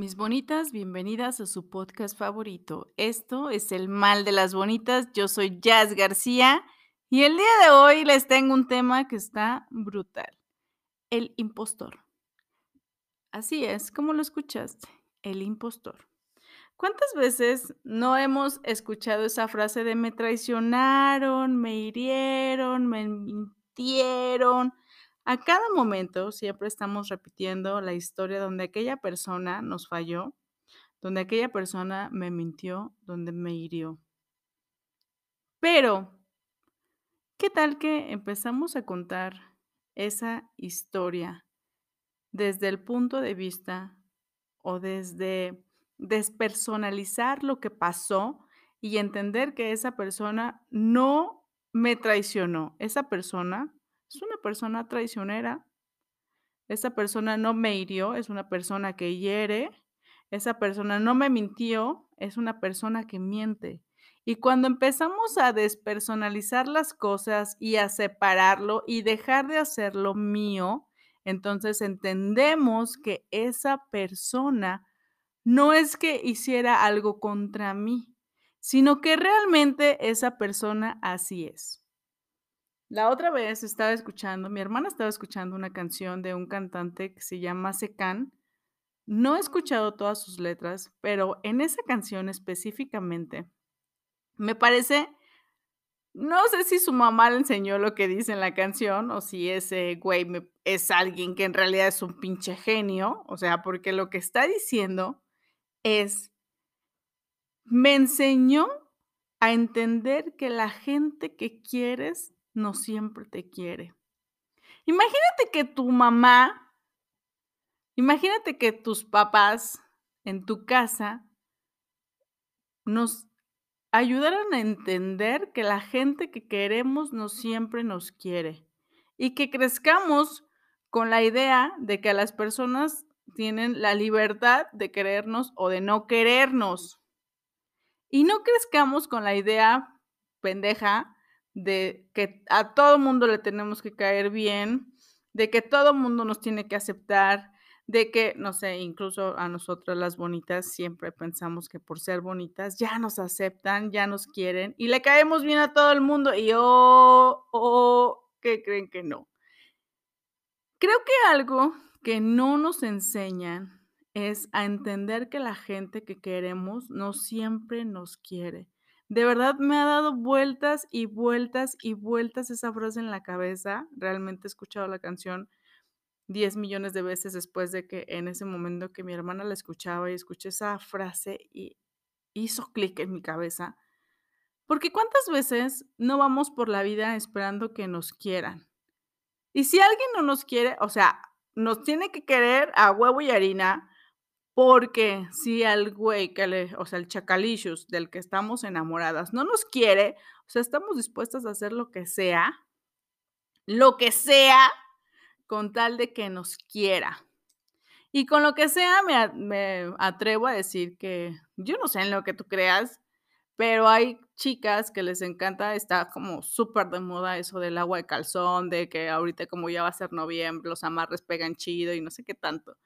Mis bonitas, bienvenidas a su podcast favorito. Esto es El Mal de las Bonitas. Yo soy Jazz García y el día de hoy les tengo un tema que está brutal. El impostor. Así es, como lo escuchaste, el impostor. ¿Cuántas veces no hemos escuchado esa frase de me traicionaron, me hirieron, me mintieron? A cada momento siempre estamos repitiendo la historia donde aquella persona nos falló, donde aquella persona me mintió, donde me hirió. Pero, ¿qué tal que empezamos a contar esa historia desde el punto de vista o desde despersonalizar lo que pasó y entender que esa persona no me traicionó, esa persona es una persona traicionera. Esa persona no me hirió, es una persona que hiere. Esa persona no me mintió, es una persona que miente. Y cuando empezamos a despersonalizar las cosas y a separarlo y dejar de hacerlo mío, entonces entendemos que esa persona no es que hiciera algo contra mí, sino que realmente esa persona así es. La otra vez estaba escuchando, mi hermana estaba escuchando una canción de un cantante que se llama Secan. No he escuchado todas sus letras, pero en esa canción específicamente me parece, no sé si su mamá le enseñó lo que dice en la canción o si ese güey es alguien que en realidad es un pinche genio, o sea, porque lo que está diciendo es, me enseñó a entender que la gente que quieres no siempre te quiere. Imagínate que tu mamá, imagínate que tus papás en tu casa nos ayudaran a entender que la gente que queremos no siempre nos quiere y que crezcamos con la idea de que las personas tienen la libertad de querernos o de no querernos. Y no crezcamos con la idea pendeja de que a todo mundo le tenemos que caer bien, de que todo mundo nos tiene que aceptar, de que, no sé, incluso a nosotras las bonitas siempre pensamos que por ser bonitas ya nos aceptan, ya nos quieren y le caemos bien a todo el mundo y oh, oh, ¿qué creen que no? Creo que algo que no nos enseñan es a entender que la gente que queremos no siempre nos quiere de verdad me ha dado vueltas y vueltas y vueltas esa frase en la cabeza. Realmente he escuchado la canción 10 millones de veces después de que en ese momento que mi hermana la escuchaba y escuché esa frase y hizo clic en mi cabeza. Porque cuántas veces no vamos por la vida esperando que nos quieran. Y si alguien no nos quiere, o sea, nos tiene que querer a huevo y harina, porque si al güey que le, o sea, el chacalicious del que estamos enamoradas no nos quiere, o sea, estamos dispuestas a hacer lo que sea, lo que sea, con tal de que nos quiera. Y con lo que sea, me, me atrevo a decir que yo no sé en lo que tú creas, pero hay chicas que les encanta, está como súper de moda eso del agua de calzón, de que ahorita como ya va a ser noviembre, los amarres pegan chido y no sé qué tanto.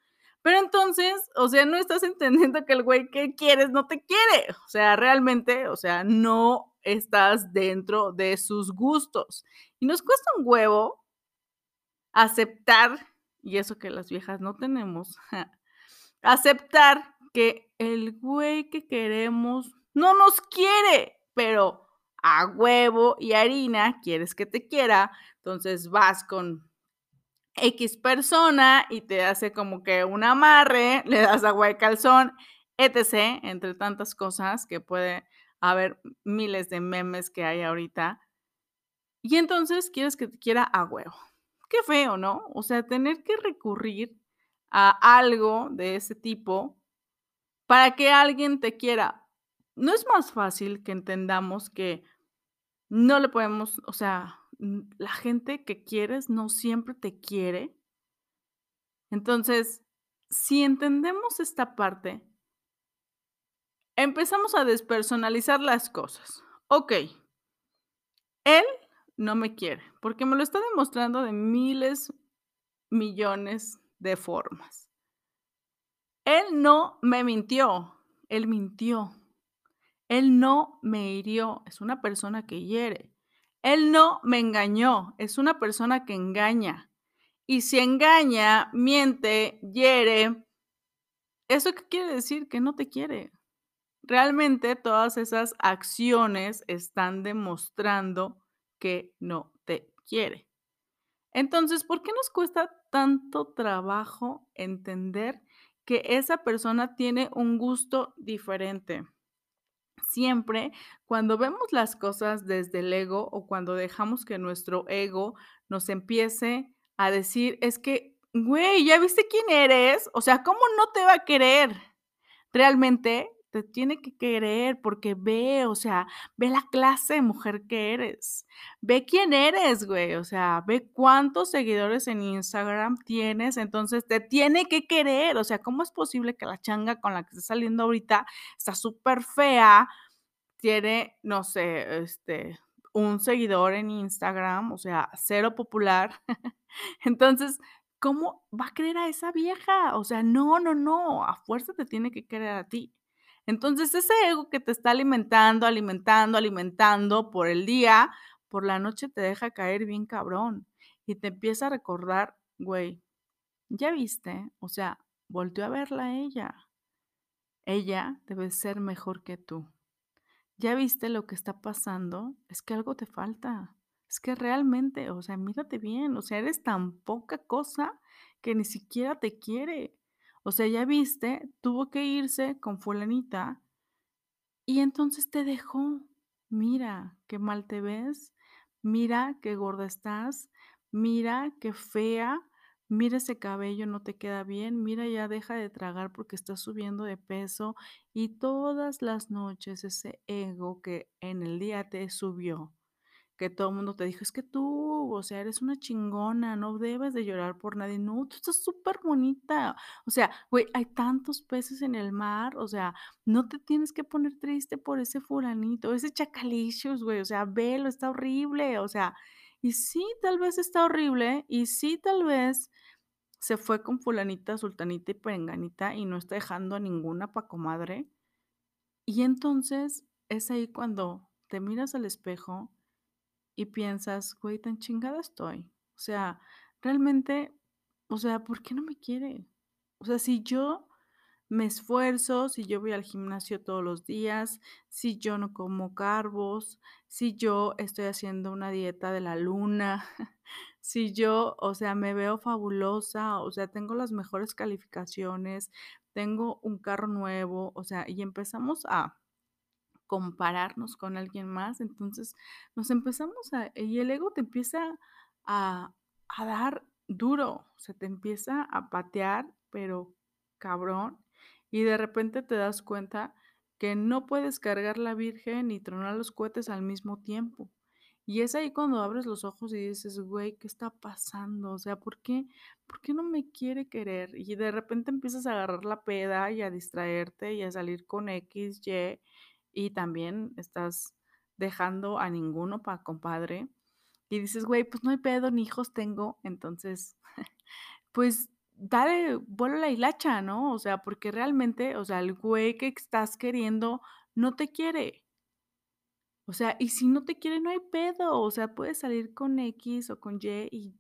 Pero entonces, o sea, no estás entendiendo que el güey que quieres no te quiere. O sea, realmente, o sea, no estás dentro de sus gustos. Y nos cuesta un huevo aceptar, y eso que las viejas no tenemos, aceptar que el güey que queremos no nos quiere, pero a huevo y harina quieres que te quiera, entonces vas con X persona y te hace como que un amarre, le das agua de calzón, etc., entre tantas cosas que puede haber miles de memes que hay ahorita. Y entonces quieres que te quiera a huevo. Qué feo, ¿no? O sea, tener que recurrir a algo de ese tipo para que alguien te quiera. ¿No es más fácil que entendamos que no le podemos, o sea, la gente que quieres no siempre te quiere? Entonces, si entendemos esta parte, empezamos a despersonalizar las cosas. Ok, él no me quiere, porque me lo está demostrando de miles, millones de formas. Él no me mintió, él mintió. Él no me hirió, es una persona que hiere. Él no me engañó, es una persona que engaña. Y si engaña, miente, hiere, ¿eso qué quiere decir? Que no te quiere. Realmente todas esas acciones están demostrando que no te quiere. Entonces, ¿por qué nos cuesta tanto trabajo entender que esa persona tiene un gusto diferente? Siempre cuando vemos las cosas desde el ego o cuando dejamos que nuestro ego nos empiece a decir, es que, güey, ¿ya viste quién eres? O sea, ¿cómo no te va a querer? Realmente te tiene que querer porque ve, o sea, ve la clase de mujer que eres. Ve quién eres, güey. O sea, ve cuántos seguidores en Instagram tienes. Entonces te tiene que querer. O sea, ¿cómo es posible que la changa con la que estás saliendo ahorita está súper fea? Tiene, no sé, este, un seguidor en Instagram, o sea, cero popular. Entonces, ¿cómo va a querer a esa vieja? O sea, no, no, no, a fuerza te tiene que querer a ti. Entonces, ese ego que te está alimentando, alimentando, alimentando por el día, por la noche te deja caer bien cabrón y te empieza a recordar, güey, ya viste, o sea, volteó a verla ella. Ella debe ser mejor que tú. ¿Ya viste lo que está pasando? Es que algo te falta. Es que realmente, o sea, mírate bien, o sea, eres tan poca cosa que ni siquiera te quiere. O sea, ya viste, tuvo que irse con fulanita y entonces te dejó. Mira, qué mal te ves. Mira, qué gorda estás. Mira, qué fea. Mira ese cabello, no te queda bien. Mira, ya deja de tragar porque estás subiendo de peso. Y todas las noches ese ego que en el día te subió, que todo el mundo te dijo, es que tú, o sea, eres una chingona, no debes de llorar por nadie. No, tú estás súper bonita. O sea, güey, hay tantos peces en el mar. O sea, no te tienes que poner triste por ese fulanito, ese chacalicious, güey. O sea, velo, está horrible. O sea, y sí, tal vez está horrible. Y sí, tal vez se fue con fulanita, sultanita y perenganita y no está dejando a ninguna pa' comadre. Y entonces es ahí cuando te miras al espejo y piensas, güey, tan chingada estoy. O sea, realmente, o sea, ¿por qué no me quiere? O sea, si yo me esfuerzo, si yo voy al gimnasio todos los días, si yo no como carbos, si yo estoy haciendo una dieta de la luna, si yo, o sea, me veo fabulosa, o sea, tengo las mejores calificaciones, tengo un carro nuevo, o sea, y empezamos a compararnos con alguien más, entonces nos empezamos a, y el ego te empieza a, a dar duro, se te empieza a patear, pero cabrón, y de repente te das cuenta que no puedes cargar la Virgen y tronar los cohetes al mismo tiempo. Y es ahí cuando abres los ojos y dices, güey, ¿qué está pasando? O sea, ¿por qué, ¿por qué no me quiere querer? Y de repente empiezas a agarrar la peda y a distraerte y a salir con X, Y, y también estás dejando a ninguno para compadre. Y dices, güey, pues no hay pedo, ni hijos tengo. Entonces, pues dale, vuelo la hilacha, ¿no? O sea, porque realmente, o sea, el güey que estás queriendo no te quiere. O sea, y si no te quiere, no hay pedo. O sea, puedes salir con X o con Y y,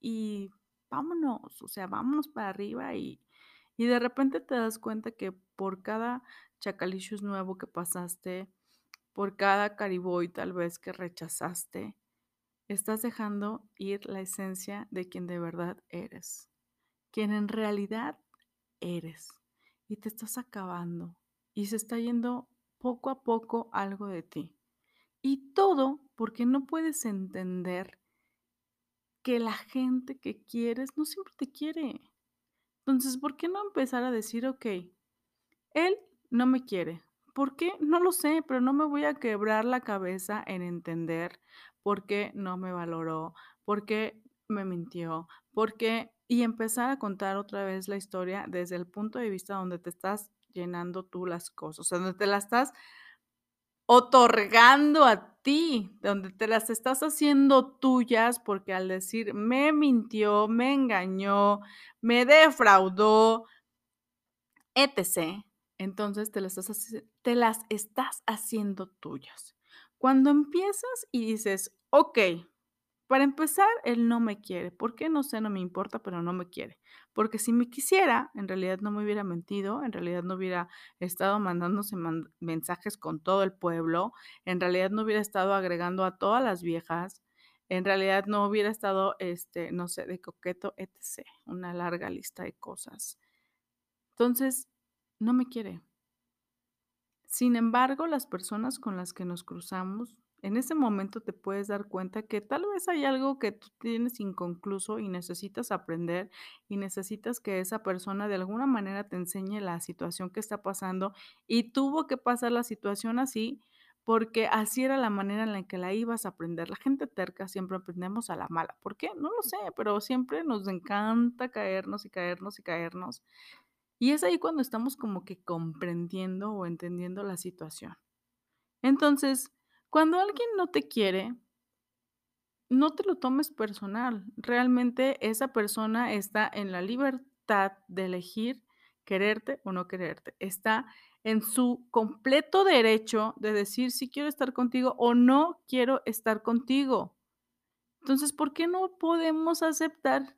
y vámonos. O sea, vámonos para arriba y, y de repente te das cuenta que por cada chacalicious nuevo que pasaste, por cada cariboy tal vez que rechazaste, estás dejando ir la esencia de quien de verdad eres, quien en realidad eres, y te estás acabando, y se está yendo poco a poco algo de ti. Y todo porque no puedes entender que la gente que quieres no siempre te quiere. Entonces, ¿por qué no empezar a decir, ok, él no me quiere. ¿Por qué? No lo sé, pero no me voy a quebrar la cabeza en entender por qué no me valoró, por qué me mintió, por qué y empezar a contar otra vez la historia desde el punto de vista donde te estás llenando tú las cosas, o sea, donde te las estás otorgando a ti, donde te las estás haciendo tuyas, porque al decir me mintió, me engañó, me defraudó, etc., entonces te las estás, te las estás haciendo tuyas. Cuando empiezas y dices, ok, para empezar, él no me quiere. ¿Por qué? No sé, no me importa, pero no me quiere. Porque si me quisiera, en realidad no me hubiera mentido, en realidad no hubiera estado mandándose mensajes con todo el pueblo, en realidad no hubiera estado agregando a todas las viejas, en realidad no hubiera estado, este, no sé, de coqueto, etc. Una larga lista de cosas. Entonces, no me quiere. Sin embargo, las personas con las que nos cruzamos en ese momento te puedes dar cuenta que tal vez hay algo que tú tienes inconcluso y necesitas aprender y necesitas que esa persona de alguna manera te enseñe la situación que está pasando y tuvo que pasar la situación así porque así era la manera en la que la ibas a aprender. La gente terca siempre aprendemos a la mala. ¿Por qué? No lo sé, pero siempre nos encanta caernos y caernos y caernos. Y es ahí cuando estamos como que comprendiendo o entendiendo la situación. Entonces, cuando alguien no te quiere, no te lo tomes personal. Realmente esa persona está en la libertad de elegir quererte o no quererte. Está en su completo derecho de decir si quiero estar contigo o no quiero estar contigo. Entonces, ¿por qué no podemos aceptar?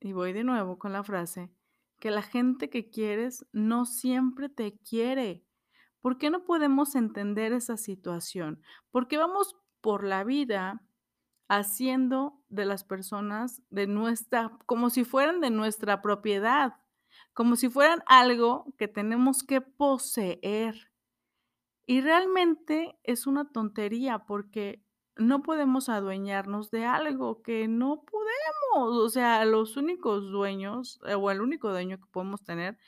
Y voy de nuevo con la frase, que la gente que quieres no siempre te quiere. ¿Por qué no podemos entender esa situación? Porque vamos por la vida haciendo de las personas de nuestra, como si fueran de nuestra propiedad, como si fueran algo que tenemos que poseer. Y realmente es una tontería porque no podemos adueñarnos de algo que no podemos. O sea, los únicos dueños eh, o el único dueño que podemos tener,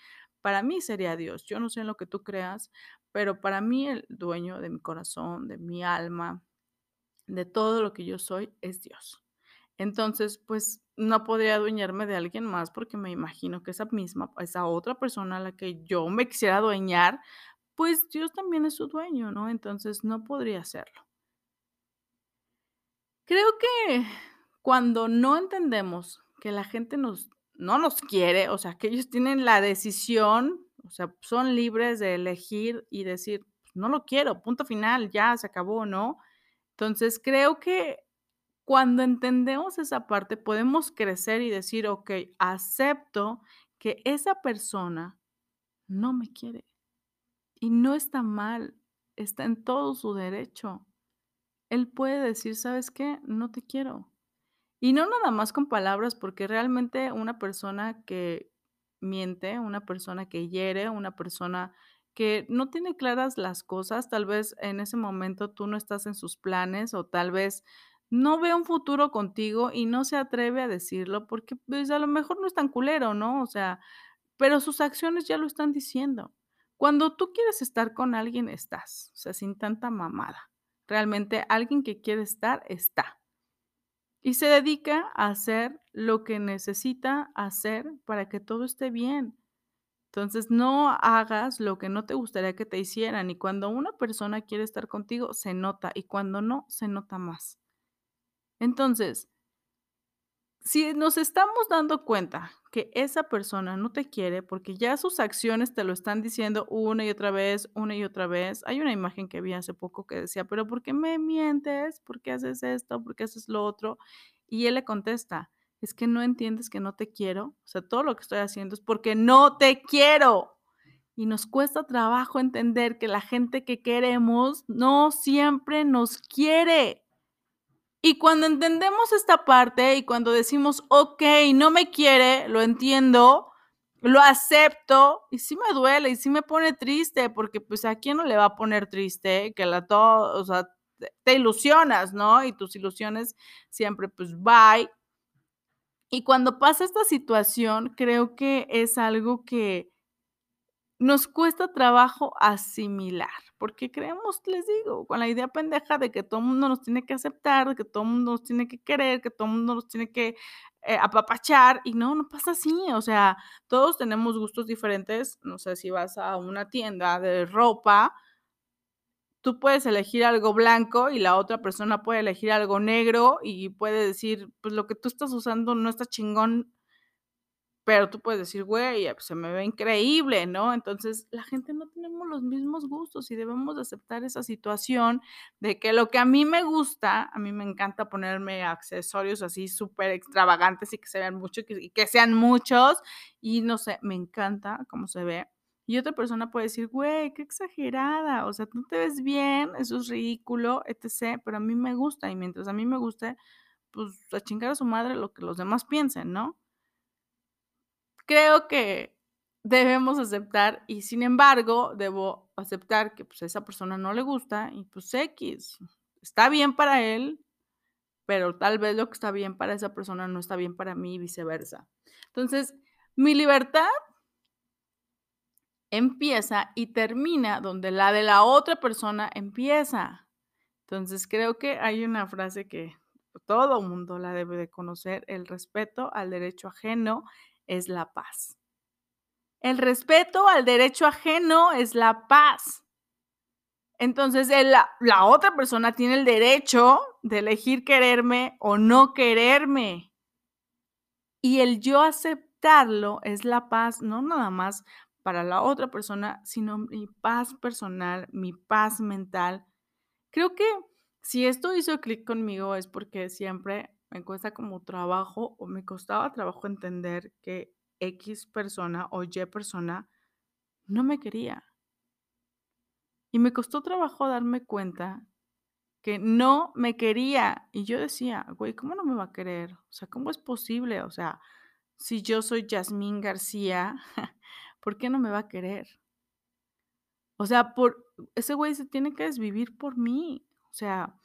para mí sería Dios. Yo no sé en lo que tú creas, pero para mí el dueño de mi corazón, de mi alma, de todo lo que yo soy, es Dios. Entonces, pues no podría adueñarme de alguien más porque me imagino que esa misma, esa otra persona a la que yo me quisiera adueñar, pues Dios también es su dueño, ¿no? Entonces no podría hacerlo. Creo que cuando no entendemos que la gente nos, no nos quiere, o sea, que ellos tienen la decisión o sea, son libres de elegir y decir, no lo quiero, punto final, ya se acabó, ¿no? Entonces, creo que cuando entendemos esa parte, podemos crecer y decir, ok, acepto que esa persona no me quiere. Y no está mal, está en todo su derecho. Él puede decir, ¿sabes qué? No te quiero. Y no nada más con palabras, porque realmente una persona que, miente, una persona que hiere, una persona que no tiene claras las cosas, tal vez en ese momento tú no estás en sus planes o tal vez no ve un futuro contigo y no se atreve a decirlo porque pues a lo mejor no es tan culero, ¿no? O sea, pero sus acciones ya lo están diciendo. Cuando tú quieres estar con alguien, estás, o sea, sin tanta mamada. Realmente alguien que quiere estar, está y se dedica a hacer lo que necesita hacer para que todo esté bien. Entonces, no hagas lo que no te gustaría que te hicieran. Y cuando una persona quiere estar contigo, se nota. Y cuando no, se nota más. Entonces, si nos estamos dando cuenta que esa persona no te quiere porque ya sus acciones te lo están diciendo una y otra vez, una y otra vez. Hay una imagen que vi hace poco que decía, pero ¿por qué me mientes? ¿Por qué haces esto? ¿Por qué haces lo otro? Y él le contesta, es que no entiendes que no te quiero. O sea, todo lo que estoy haciendo es porque no te quiero. Y nos cuesta trabajo entender que la gente que queremos no siempre nos quiere. Y cuando entendemos esta parte y cuando decimos, ok, no me quiere, lo entiendo, lo acepto, y sí me duele y sí me pone triste, porque pues a quién no le va a poner triste que la todo, o sea, te ilusionas, ¿no? Y tus ilusiones siempre pues bye. Y cuando pasa esta situación, creo que es algo que nos cuesta trabajo asimilar, porque creemos, les digo, con la idea pendeja de que todo el mundo nos tiene que aceptar, de que todo el mundo nos tiene que querer, que todo el mundo nos tiene que eh, apapachar, y no, no pasa así, o sea, todos tenemos gustos diferentes, no sé si vas a una tienda de ropa, tú puedes elegir algo blanco y la otra persona puede elegir algo negro y puede decir, pues lo que tú estás usando no está chingón pero tú puedes decir, güey, eh, se me ve increíble, ¿no? Entonces, la gente no tenemos los mismos gustos y debemos aceptar esa situación de que lo que a mí me gusta, a mí me encanta ponerme accesorios así súper extravagantes y que se vean mucho y que sean muchos y no sé, me encanta cómo se ve. Y otra persona puede decir, güey, qué exagerada, o sea, tú te ves bien, eso es ridículo, etc., pero a mí me gusta y mientras a mí me guste, pues a chingar a su madre lo que los demás piensen, ¿no? Creo que debemos aceptar y sin embargo debo aceptar que pues a esa persona no le gusta y pues X, está bien para él, pero tal vez lo que está bien para esa persona no está bien para mí y viceversa. Entonces, mi libertad empieza y termina donde la de la otra persona empieza. Entonces, creo que hay una frase que todo mundo la debe de conocer, el respeto al derecho ajeno es la paz. El respeto al derecho ajeno es la paz. Entonces, la, la, otra persona tiene el derecho de elegir quererme o no quererme. Y el yo aceptarlo es la paz, no nada más para la otra persona, sino mi paz personal, mi paz mental. Creo que si esto hizo clic conmigo es porque siempre me cuesta como trabajo o me costaba trabajo entender que X persona o Y persona no me quería. Y me costó trabajo darme cuenta que no me quería. Y yo decía, güey, ¿cómo no me va a querer? O sea, ¿cómo es posible? O sea, si yo soy Yasmín García, ¿por qué no me va a querer? O sea, por ese güey se tiene que desvivir por mí. O sea,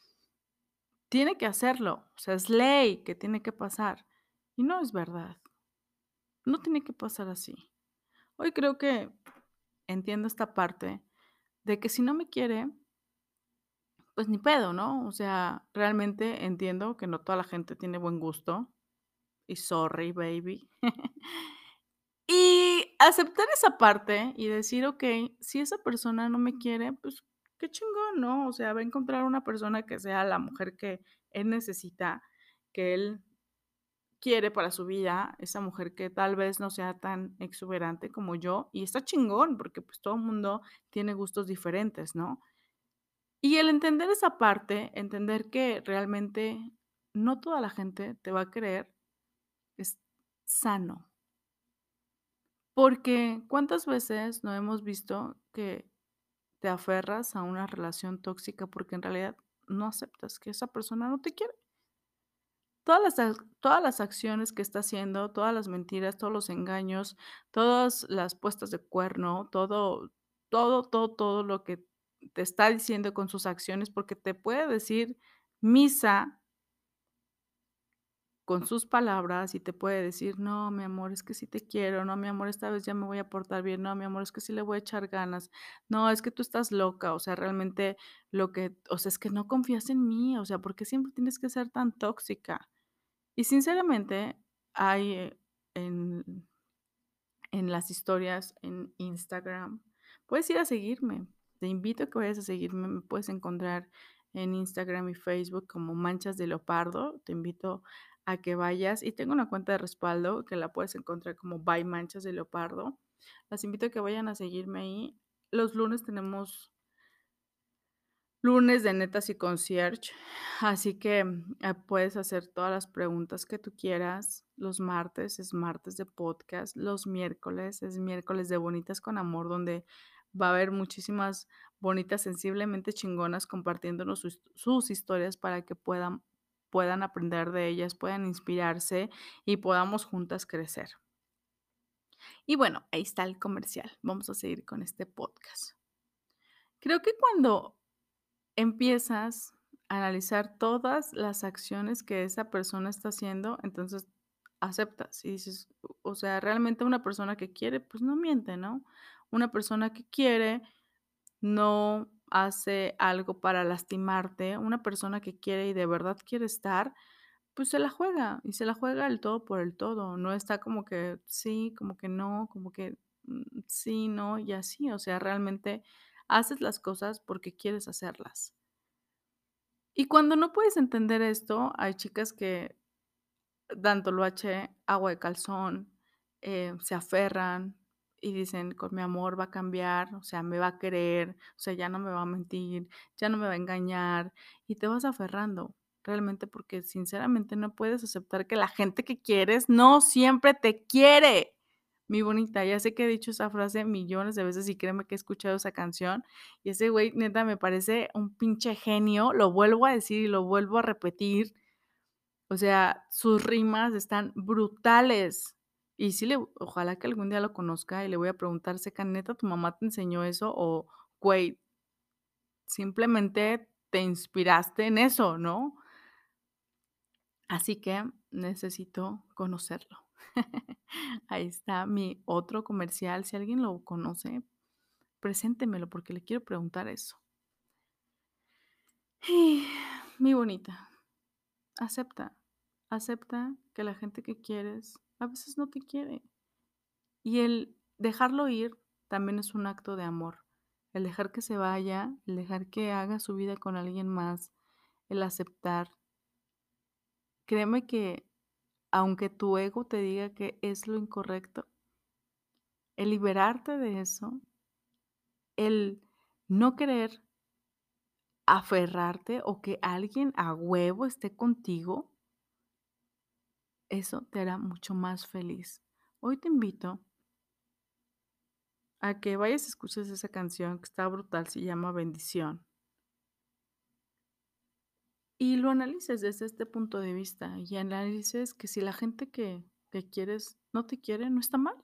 tiene que hacerlo. O sea, es ley que tiene que pasar. Y no es verdad. No tiene que pasar así. Hoy creo que entiendo esta parte de que si no me quiere, pues ni pedo, ¿no? O sea, realmente entiendo que no toda la gente tiene buen gusto. Y sorry, baby. y aceptar esa parte y decir, ok, si esa persona no me quiere, pues qué chingón, ¿no? O sea, va a encontrar una persona que sea la mujer que él necesita, que él quiere para su vida, esa mujer que tal vez no sea tan exuberante como yo, y está chingón, porque pues todo el mundo tiene gustos diferentes, ¿no? Y el entender esa parte, entender que realmente no toda la gente te va a creer, es sano. Porque cuántas veces no hemos visto que te aferras a una relación tóxica porque en realidad no aceptas que esa persona no te quiere. Todas las, todas las acciones que está haciendo, todas las mentiras, todos los engaños, todas las puestas de cuerno, todo, todo, todo, todo lo que te está diciendo con sus acciones, porque te puede decir misa con sus palabras y te puede decir, no, mi amor, es que sí te quiero, no, mi amor, esta vez ya me voy a portar bien, no, mi amor, es que sí le voy a echar ganas, no, es que tú estás loca, o sea, realmente lo que, o sea, es que no confías en mí, o sea, ¿por qué siempre tienes que ser tan tóxica? Y sinceramente, hay eh, en, en las historias en Instagram, puedes ir a seguirme, te invito a que vayas a seguirme, me puedes encontrar en Instagram y Facebook como Manchas de Leopardo, te invito a que vayas y tengo una cuenta de respaldo que la puedes encontrar como By Manchas de Leopardo. Las invito a que vayan a seguirme ahí. Los lunes tenemos lunes de netas y concierge, así que eh, puedes hacer todas las preguntas que tú quieras. Los martes es martes de podcast, los miércoles es miércoles de bonitas con amor, donde va a haber muchísimas bonitas, sensiblemente chingonas compartiéndonos sus historias para que puedan puedan aprender de ellas, puedan inspirarse y podamos juntas crecer. Y bueno, ahí está el comercial. Vamos a seguir con este podcast. Creo que cuando empiezas a analizar todas las acciones que esa persona está haciendo, entonces aceptas y dices, o sea, realmente una persona que quiere, pues no miente, ¿no? Una persona que quiere no hace algo para lastimarte. Una persona que quiere y de verdad quiere estar, pues se la juega y se la juega el todo por el todo. No está como que sí, como que no, como que mm, sí, no y así. O sea, realmente haces las cosas porque quieres hacerlas. Y cuando no puedes entender esto, hay chicas que dan toloache, agua de calzón, eh, se aferran y dicen: "Con mi amor va a cambiar, o sea, me va a querer, o sea, ya no me va a mentir, ya no me va a engañar", y te vas aferrando, realmente, porque sinceramente no puedes aceptar que la gente que quieres no siempre te quiere. Mi bonita, ya sé que he dicho esa frase millones de veces y créeme que he escuchado esa canción, y ese güey, neta, me parece un pinche genio, lo vuelvo a decir y lo vuelvo a repetir. O sea, sus rimas están brutales. Y sí le ojalá que algún día lo conozca y le voy a preguntar: "Seca, ¿neta tu mamá te enseñó eso o, güey, simplemente te inspiraste en eso, no?". Así que necesito conocerlo. Ahí está mi otro comercial, si alguien lo conoce, preséntemelo porque le quiero preguntar eso. Mi bonita, acepta, acepta que la gente que quieres a veces no te quiere. Y el dejarlo ir también es un acto de amor. El dejar que se vaya, el dejar que haga su vida con alguien más, el aceptar. Créeme que aunque tu ego te diga que es lo incorrecto, el liberarte de eso, el no querer aferrarte o que alguien a huevo esté contigo, eso te hará mucho más feliz. Hoy te invito a que vayas y escuches esa canción que está brutal, se llama Bendición. Y lo analices desde este punto de vista y analices que si la gente que, que quieres no te quiere, no está mal.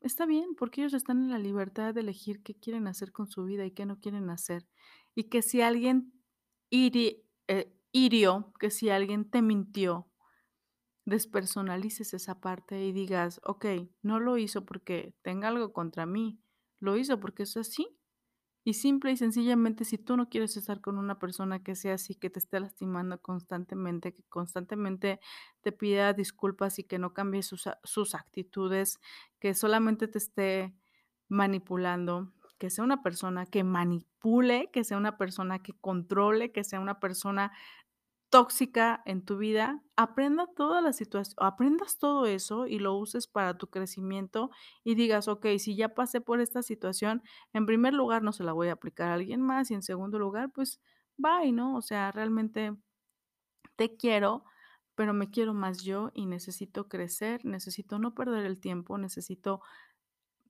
Está bien, porque ellos están en la libertad de elegir qué quieren hacer con su vida y qué no quieren hacer. Y que si alguien eh, hirió, que si alguien te mintió, despersonalices esa parte y digas, ok, no lo hizo porque tenga algo contra mí, lo hizo porque es así. Y simple y sencillamente, si tú no quieres estar con una persona que sea así, que te esté lastimando constantemente, que constantemente te pida disculpas y que no cambie sus, sus actitudes, que solamente te esté manipulando, que sea una persona que manipule, que sea una persona que controle, que sea una persona tóxica en tu vida, aprenda toda la situación, aprendas todo eso y lo uses para tu crecimiento y digas, ok, si ya pasé por esta situación, en primer lugar no se la voy a aplicar a alguien más y en segundo lugar, pues bye, ¿no? O sea, realmente te quiero, pero me quiero más yo y necesito crecer, necesito no perder el tiempo, necesito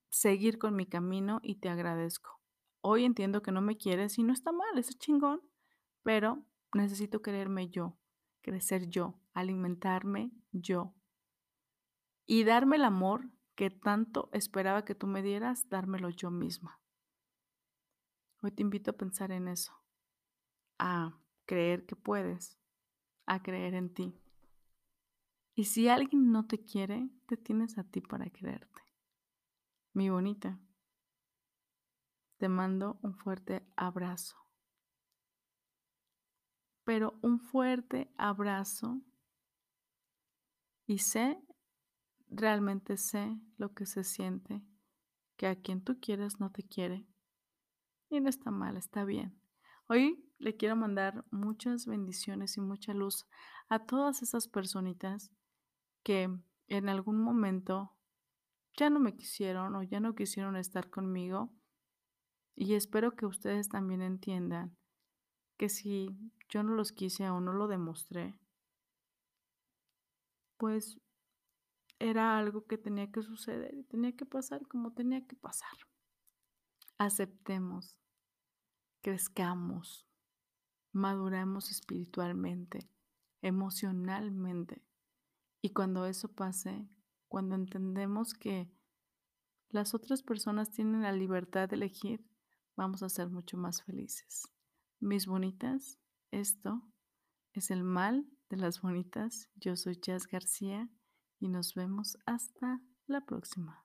seguir con mi camino y te agradezco. Hoy entiendo que no me quieres y no está mal, es chingón, pero necesito quererme yo, crecer yo, alimentarme yo y darme el amor que tanto esperaba que tú me dieras, dármelo yo misma. Hoy te invito a pensar en eso, a creer que puedes, a creer en ti. Y si alguien no te quiere, te tienes a ti para quererte. Mi bonita, te mando un fuerte abrazo. Pero un fuerte abrazo y sé, realmente sé lo que se siente, que a quien tú quieres no te quiere. Y no está mal, está bien. Hoy le quiero mandar muchas bendiciones y mucha luz a todas esas personitas que en algún momento ya no me quisieron o ya no quisieron estar conmigo. Y espero que ustedes también entiendan que si yo no los quise o no lo demostré, pues era algo que tenía que suceder y tenía que pasar como tenía que pasar. Aceptemos, crezcamos, maduremos espiritualmente, emocionalmente. Y cuando eso pase, cuando entendemos que las otras personas tienen la libertad de elegir, vamos a ser mucho más felices. Mis bonitas, esto es el mal de las bonitas. Yo soy Jazz García y nos vemos hasta la próxima.